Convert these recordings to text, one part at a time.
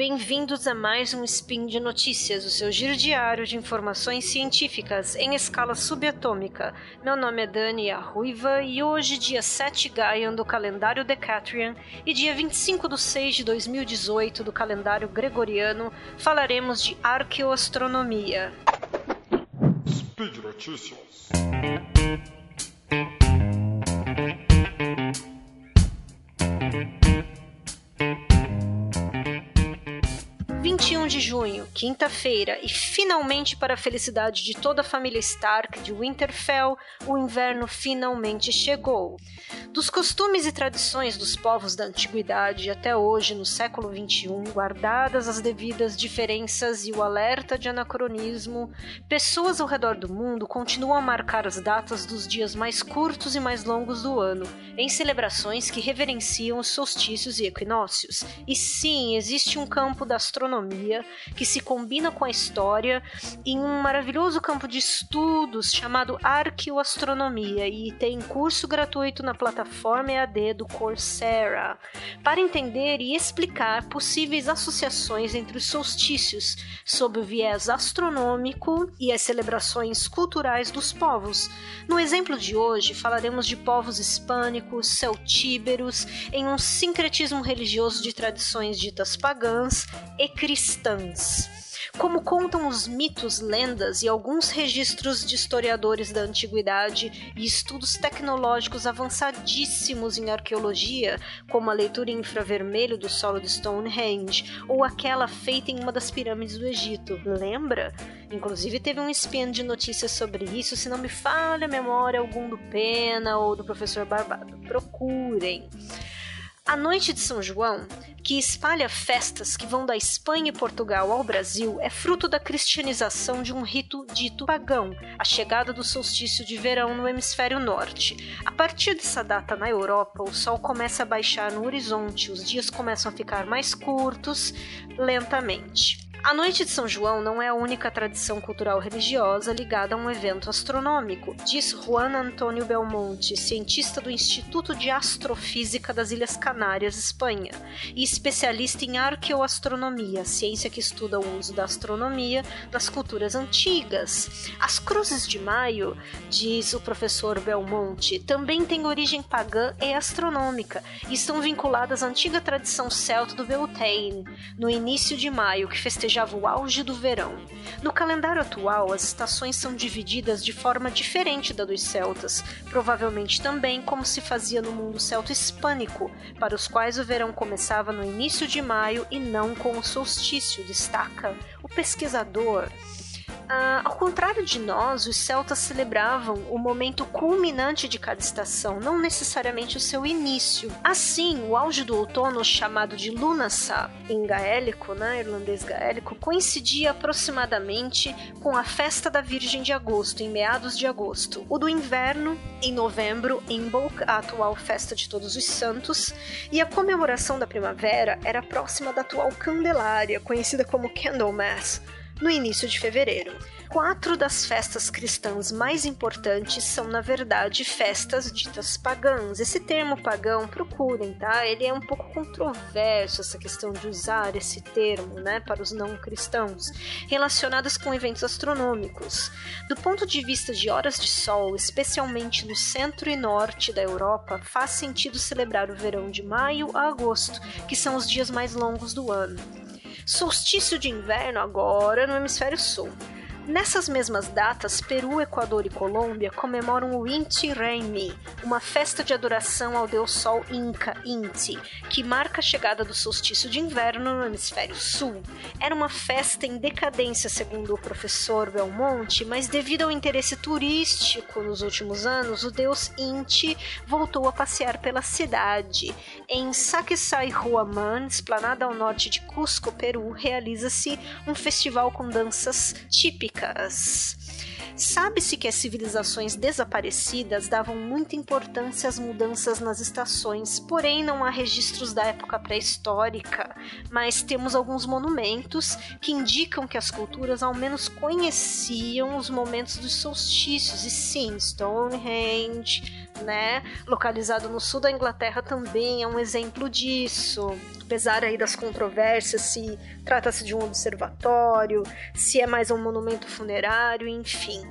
Bem-vindos a mais um Spin de Notícias, o seu giro diário de informações científicas em escala subatômica. Meu nome é Dani Arruiva e hoje, dia 7 Gaian do calendário Decatrian e dia 25 de 6 de 2018 do calendário Gregoriano, falaremos de arqueoastronomia. Speed Notícias. Junho, quinta-feira, e finalmente para a felicidade de toda a família Stark de Winterfell, o inverno finalmente chegou. Dos costumes e tradições dos povos da antiguidade até hoje, no século XXI, guardadas as devidas diferenças e o alerta de anacronismo, pessoas ao redor do mundo continuam a marcar as datas dos dias mais curtos e mais longos do ano, em celebrações que reverenciam os solstícios e equinócios. E sim, existe um campo da astronomia astronomia que se combina com a história em um maravilhoso campo de estudos chamado Arqueoastronomia e tem curso gratuito na plataforma EAD do Coursera para entender e explicar possíveis associações entre os solstícios sob o viés astronômico e as celebrações culturais dos povos. No exemplo de hoje, falaremos de povos hispânicos, celtíberos, em um sincretismo religioso de tradições ditas pagãs e cristãs. Como contam os mitos, lendas e alguns registros de historiadores da antiguidade e estudos tecnológicos avançadíssimos em arqueologia, como a leitura em infravermelho do solo de Stonehenge ou aquela feita em uma das pirâmides do Egito. Lembra? Inclusive teve um spin de notícias sobre isso, se não me falha a memória, algum do Pena ou do professor Barbado. Procurem. A Noite de São João, que espalha festas que vão da Espanha e Portugal ao Brasil, é fruto da cristianização de um rito dito pagão, a chegada do solstício de verão no hemisfério norte. A partir dessa data na Europa, o sol começa a baixar no horizonte, os dias começam a ficar mais curtos, lentamente. A Noite de São João não é a única tradição cultural religiosa ligada a um evento astronômico, diz Juan Antônio Belmonte, cientista do Instituto de Astrofísica das Ilhas Canárias, Espanha, e especialista em arqueoastronomia, ciência que estuda o uso da astronomia nas culturas antigas. As cruzes de maio, diz o professor Belmonte, também têm origem pagã e astronômica e estão vinculadas à antiga tradição celta do Beltane, no início de maio, que festeja festejava o auge do verão. No calendário atual, as estações são divididas de forma diferente da dos celtas, provavelmente também como se fazia no mundo celto-hispânico, para os quais o verão começava no início de maio e não com o solstício, destaca o pesquisador. Ah, ao contrário de nós, os celtas celebravam o momento culminante de cada estação, não necessariamente o seu início. Assim, o auge do outono, chamado de Lunasa em gaélico, né, irlandês gaélico, coincidia aproximadamente com a festa da Virgem de Agosto, em meados de agosto. O do inverno, em novembro, Imbolc, a atual festa de Todos os Santos, e a comemoração da primavera era próxima da atual Candelária, conhecida como Candlemas no início de fevereiro. Quatro das festas cristãs mais importantes são, na verdade, festas ditas pagãs. Esse termo pagão, procurem, tá? Ele é um pouco controverso, essa questão de usar esse termo, né, para os não cristãos, relacionadas com eventos astronômicos. Do ponto de vista de horas de sol, especialmente no centro e norte da Europa, faz sentido celebrar o verão de maio a agosto, que são os dias mais longos do ano solstício de inverno agora no hemisfério sul. Nessas mesmas datas, Peru, Equador e Colômbia comemoram o Inti Raymi, uma festa de adoração ao deus sol Inca, Inti, que marca a chegada do solstício de inverno no hemisfério sul. Era uma festa em decadência, segundo o professor Belmonte, mas devido ao interesse turístico nos últimos anos, o deus Inti voltou a passear pela cidade. Em Sacsayhuaman, esplanada ao norte de Cusco, Peru, realiza-se um festival com danças típicas Sabe-se que as civilizações desaparecidas davam muita importância às mudanças nas estações, porém não há registros da época pré-histórica, mas temos alguns monumentos que indicam que as culturas ao menos conheciam os momentos dos solstícios, e sim, Stonehenge, né, localizado no sul da Inglaterra também é um exemplo disso apesar aí das controvérsias se trata-se de um observatório, se é mais um monumento funerário, enfim.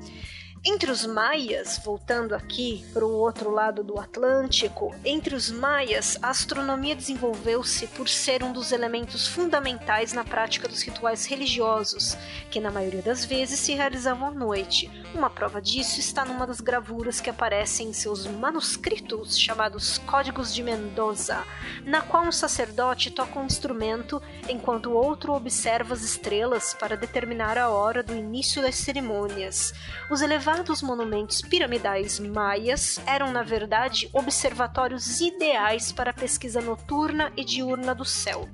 Entre os maias, voltando aqui para o outro lado do Atlântico, entre os maias, a astronomia desenvolveu-se por ser um dos elementos fundamentais na prática dos rituais religiosos, que na maioria das vezes se realizavam à noite. Uma prova disso está numa das gravuras que aparecem em seus manuscritos chamados Códigos de Mendoza, na qual um sacerdote toca um instrumento enquanto o outro observa as estrelas para determinar a hora do início das cerimônias. Os elevados monumentos piramidais maias eram, na verdade, observatórios ideais para a pesquisa noturna e diurna do céu.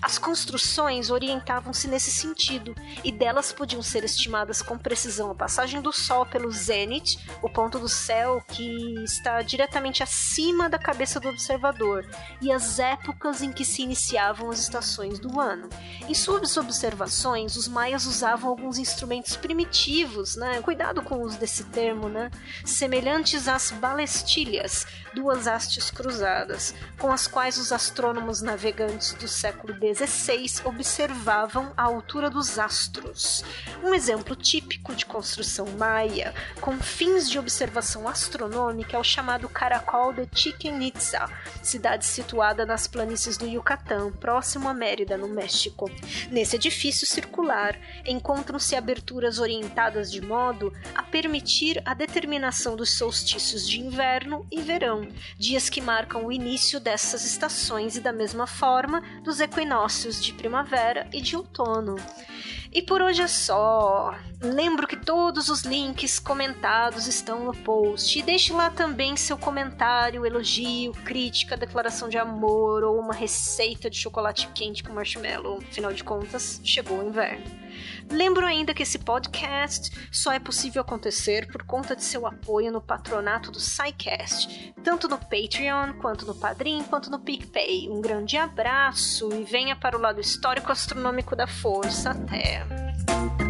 As construções orientavam-se nesse sentido, e delas podiam ser estimadas com precisão a passagem do Sol pelo zênite, o ponto do céu que está diretamente acima da cabeça do observador, e as épocas em que se iniciavam as estações do ano. Em suas observações, os maias usavam alguns instrumentos primitivos, né? Cuidado com os desse termo, né? Semelhantes às balestilhas, duas hastes cruzadas, com as quais os astrônomos navegantes do século XVI observavam a altura dos astros. Um exemplo típico de construção maia, com fins de observação astronômica, é o chamado Caracol de Chichen Itza, cidade situada nas planícies do Yucatán, próximo a Mérida, no México. Nesse edifício circular encontram-se aberturas orientadas de modo a permitir a determinação dos solstícios de inverno e verão, dias que marcam o início dessas estações e da mesma forma dos equinócios de primavera e de outono. E por hoje é só. Lembro que todos os links comentados estão no post. E deixe lá também seu comentário, elogio, crítica, declaração de amor ou uma receita de chocolate quente com marshmallow. Afinal de contas, chegou o inverno. Lembro ainda que esse podcast só é possível acontecer por conta de seu apoio no patronato do SciCast, tanto no Patreon, quanto no Padrim, quanto no PicPay. Um grande abraço e venha para o lado histórico astronômico da Força Até!